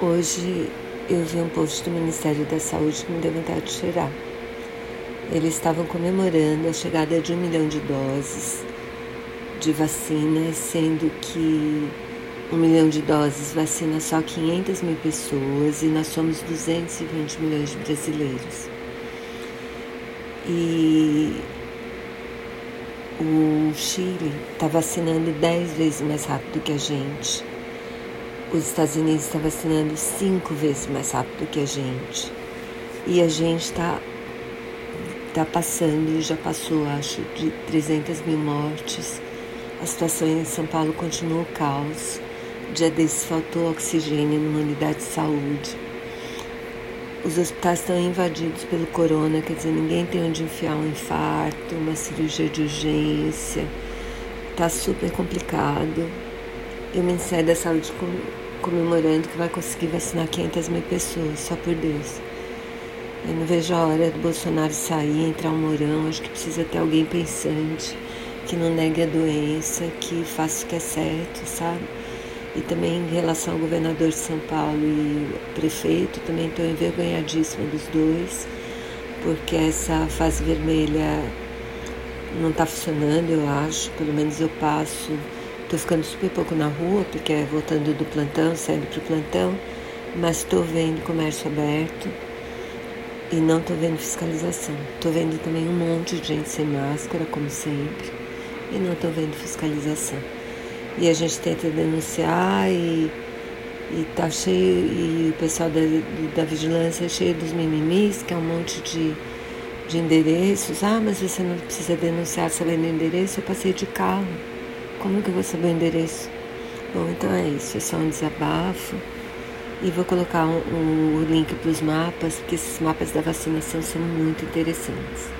Hoje eu vi um post do Ministério da Saúde que me deu vontade de chorar. Eles estavam comemorando a chegada de um milhão de doses de vacina, sendo que um milhão de doses vacina só 500 mil pessoas e nós somos 220 milhões de brasileiros. E o Chile está vacinando 10 vezes mais rápido que a gente os Estados Unidos estão vacinando cinco vezes mais rápido que a gente. E a gente está tá passando, já passou, acho, de 300 mil mortes. A situação em São Paulo continua o caos. Dia desses faltou oxigênio numa unidade de saúde. Os hospitais estão invadidos pelo corona, quer dizer, ninguém tem onde enfiar um infarto, uma cirurgia de urgência. Tá super complicado e o Ministério da Saúde comemorando que vai conseguir vacinar 500 mil pessoas, só por Deus. Eu não vejo a hora do Bolsonaro sair, entrar um morão. Acho que precisa ter alguém pensante, que não negue a doença, que faça o que é certo, sabe? E também em relação ao governador de São Paulo e prefeito, também estou envergonhadíssima dos dois, porque essa fase vermelha não está funcionando, eu acho. Pelo menos eu passo Tô ficando super pouco na rua, porque é voltando do plantão, saindo pro plantão, mas estou vendo comércio aberto e não estou vendo fiscalização. Estou vendo também um monte de gente sem máscara, como sempre, e não estou vendo fiscalização. E a gente tenta denunciar e, e tá cheio, e o pessoal da, da vigilância é cheio dos mimimis, que é um monte de, de endereços. Ah, mas você não precisa denunciar sabendo o endereço, eu passei de carro. Como que eu vou saber o endereço? Bom, então é isso, é só um desabafo. E vou colocar o um, um link para os mapas, porque esses mapas da vacinação são muito interessantes.